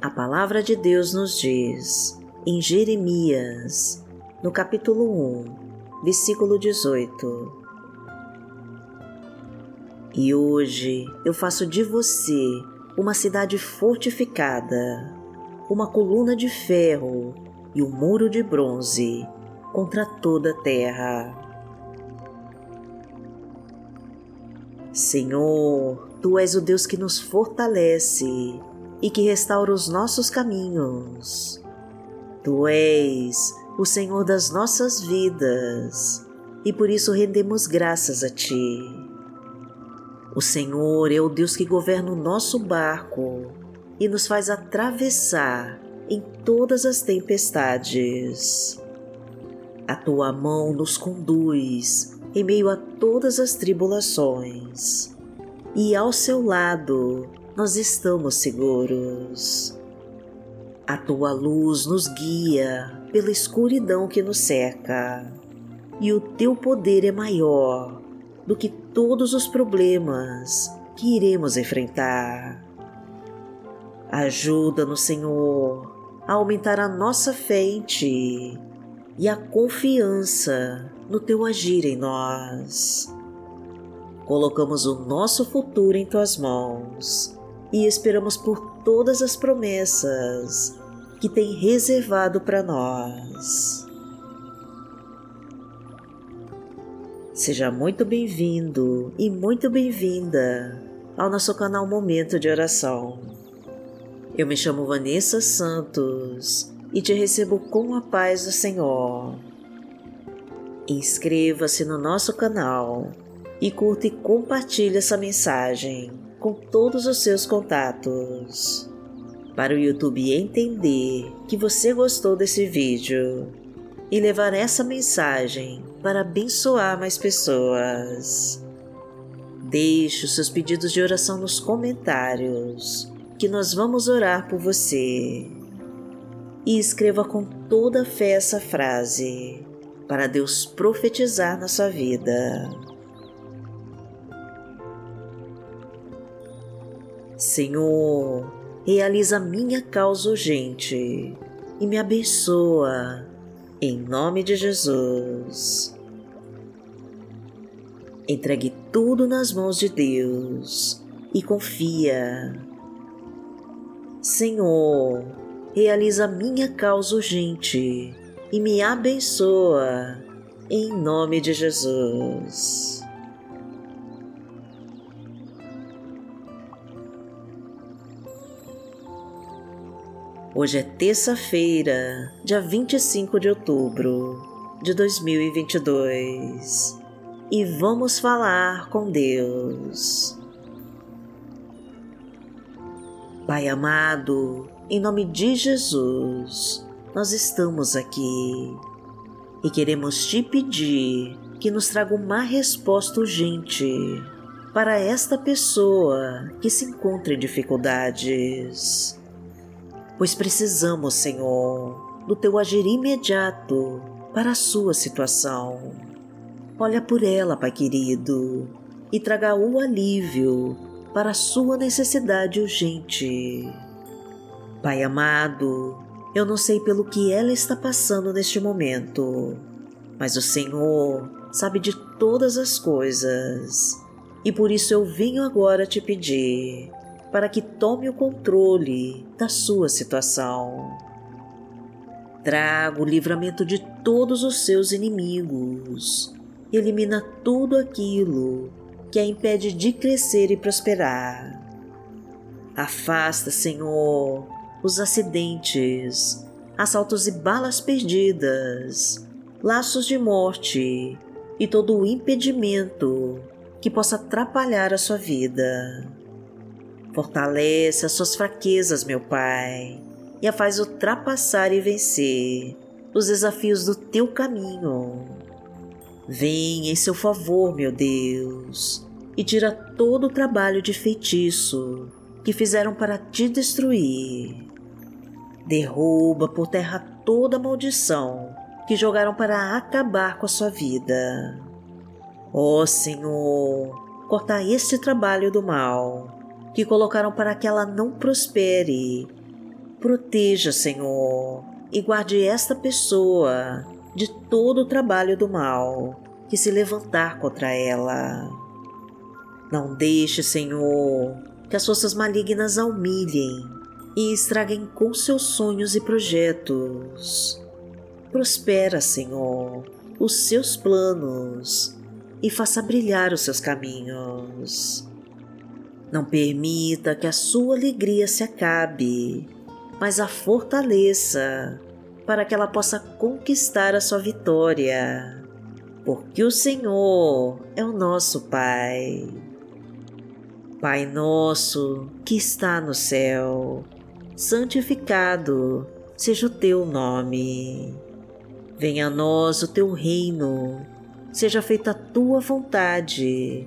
A palavra de Deus nos diz, em Jeremias, no capítulo 1, versículo 18: E hoje eu faço de você uma cidade fortificada, uma coluna de ferro e um muro de bronze contra toda a terra. Senhor, Tu és o Deus que nos fortalece e que restaura os nossos caminhos. Tu és o Senhor das nossas vidas e por isso rendemos graças a Ti. O Senhor é o Deus que governa o nosso barco e nos faz atravessar em todas as tempestades. A tua mão nos conduz em meio a todas as tribulações, e ao seu lado nós estamos seguros. A tua luz nos guia pela escuridão que nos cerca, e o teu poder é maior do que todos os problemas que iremos enfrentar. Ajuda-nos, Senhor, a aumentar a nossa fé em Ti e a confiança no Teu agir em nós. Colocamos o nosso futuro em Tuas mãos e esperamos por todas as promessas que tem reservado para nós. Seja muito bem-vindo e muito bem-vinda ao nosso canal Momento de Oração. Eu me chamo Vanessa Santos e te recebo com a paz do Senhor. Inscreva-se no nosso canal e curta e compartilhe essa mensagem com todos os seus contatos. Para o YouTube entender que você gostou desse vídeo e levar essa mensagem para abençoar mais pessoas. Deixe os seus pedidos de oração nos comentários que nós vamos orar por você. E escreva com toda fé essa frase para Deus profetizar na sua vida. Senhor, realiza minha causa urgente e me abençoa, em nome de Jesus. Entregue tudo nas mãos de Deus e confia Senhor, realiza minha causa urgente e me abençoa, em nome de Jesus. Hoje é terça-feira, dia 25 de outubro de 2022 e vamos falar com Deus. Pai amado, em nome de Jesus, nós estamos aqui e queremos te pedir que nos traga uma resposta urgente para esta pessoa que se encontra em dificuldades. Pois precisamos, Senhor, do teu agir imediato para a sua situação. Olha por ela, Pai querido, e traga o alívio para a sua necessidade urgente. Pai amado, eu não sei pelo que ela está passando neste momento, mas o Senhor sabe de todas as coisas e por isso eu venho agora te pedir para que tome o controle da sua situação. Traga o livramento de todos os seus inimigos. Elimina tudo aquilo que a impede de crescer e prosperar. Afasta, Senhor, os acidentes, assaltos e balas perdidas, laços de morte e todo o impedimento que possa atrapalhar a sua vida. Fortalece as suas fraquezas, meu Pai, e a faz ultrapassar e vencer os desafios do teu caminho Vem em seu favor, meu Deus, e tira todo o trabalho de feitiço que fizeram para te destruir. Derruba por terra toda a maldição que jogaram para acabar com a sua vida. Ó oh, Senhor, corta este trabalho do mal que colocaram para que ela não prospere Proteja, Senhor, e guarde esta pessoa de todo o trabalho do mal que se levantar contra ela. Não deixe, Senhor, que as forças malignas a humilhem e estraguem com seus sonhos e projetos. Prospera, Senhor, os seus planos e faça brilhar os seus caminhos. Não permita que a sua alegria se acabe, mas a fortaleça para que ela possa conquistar a sua vitória, porque o Senhor é o nosso Pai. Pai nosso que está no céu, santificado seja o teu nome. Venha a nós o teu reino, seja feita a tua vontade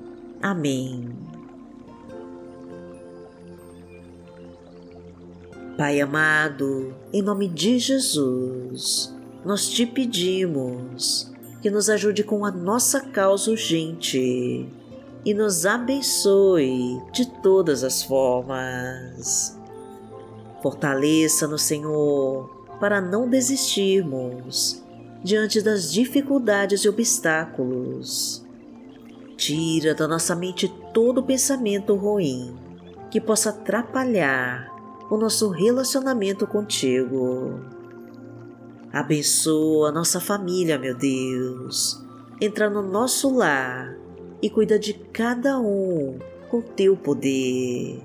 Amém. Pai amado, em nome de Jesus, nós te pedimos que nos ajude com a nossa causa urgente e nos abençoe de todas as formas. Fortaleça no Senhor para não desistirmos diante das dificuldades e obstáculos. Tira da nossa mente todo pensamento ruim que possa atrapalhar o nosso relacionamento contigo. Abençoa nossa família, meu Deus. Entra no nosso lar e cuida de cada um com teu poder.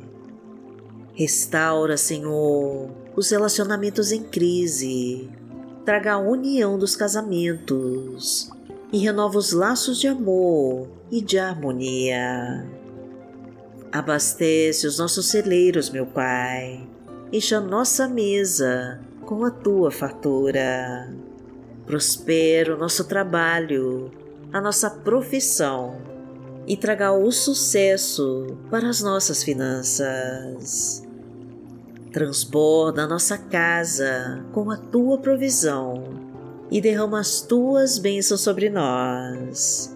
Restaura, Senhor, os relacionamentos em crise. Traga a união dos casamentos e renova os laços de amor e de harmonia. Abastece os nossos celeiros, meu Pai, enche a nossa mesa com a tua fartura. Prospera o nosso trabalho, a nossa profissão e traga o sucesso para as nossas finanças. Transborda a nossa casa com a tua provisão e derrama as tuas bênçãos sobre nós.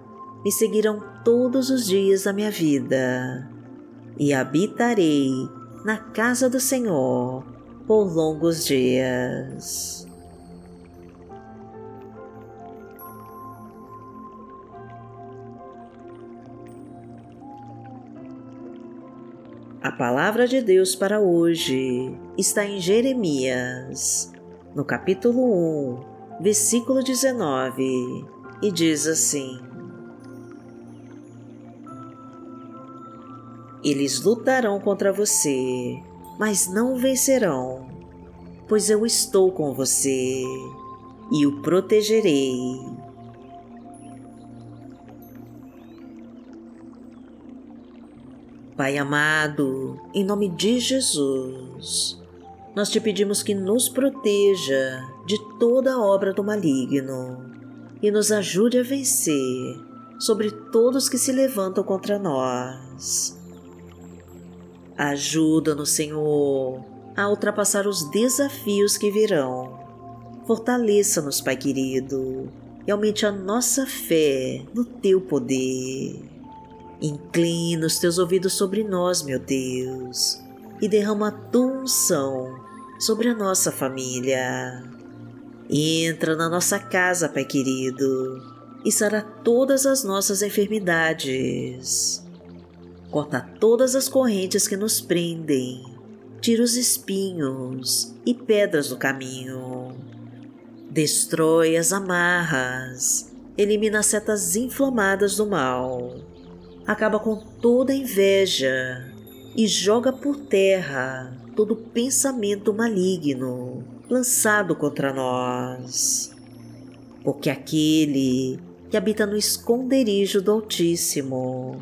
me seguirão todos os dias da minha vida, e habitarei na casa do Senhor por longos dias. A palavra de Deus para hoje está em Jeremias, no capítulo 1, versículo 19, e diz assim: Eles lutarão contra você mas não vencerão, pois eu estou com você e o protegerei. Pai amado, em nome de Jesus, nós te pedimos que nos proteja de toda obra do maligno e nos ajude a vencer sobre todos que se levantam contra nós Ajuda-nos, Senhor, a ultrapassar os desafios que virão. Fortaleça-nos, Pai querido, e aumente a nossa fé no Teu poder. Inclina os Teus ouvidos sobre nós, meu Deus, e derrama a Tua unção sobre a nossa família. Entra na nossa casa, Pai querido, e sara todas as nossas enfermidades. Corta todas as correntes que nos prendem, tira os espinhos e pedras do caminho destrói as amarras, elimina as setas inflamadas do mal, acaba com toda inveja e joga por terra todo pensamento maligno lançado contra nós. Porque aquele que habita no esconderijo do Altíssimo,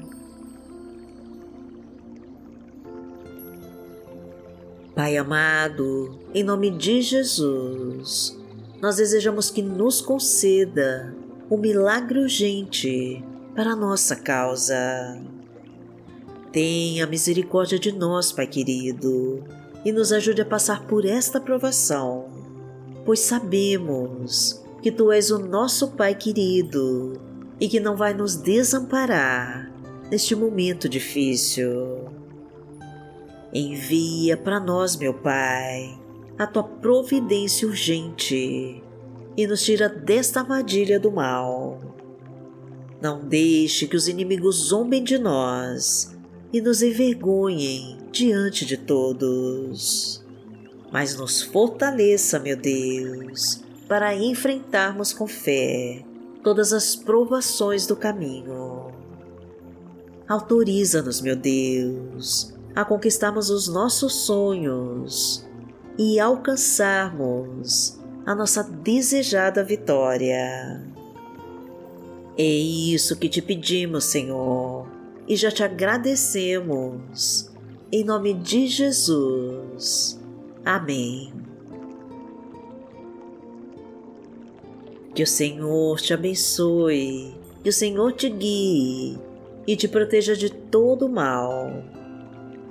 Pai amado, em nome de Jesus, nós desejamos que nos conceda um milagre urgente para nossa causa. Tenha misericórdia de nós, Pai querido, e nos ajude a passar por esta provação, pois sabemos que Tu és o nosso Pai querido e que não vai nos desamparar neste momento difícil. Envia para nós, meu Pai, a Tua providência urgente e nos tira desta armadilha do mal. Não deixe que os inimigos zombem de nós e nos envergonhem diante de todos. Mas nos fortaleça, meu Deus, para enfrentarmos com fé todas as provações do caminho. Autoriza-nos, meu Deus, a conquistarmos os nossos sonhos e alcançarmos a nossa desejada vitória. É isso que te pedimos, Senhor, e já te agradecemos. Em nome de Jesus. Amém. Que o Senhor te abençoe, que o Senhor te guie e te proteja de todo mal.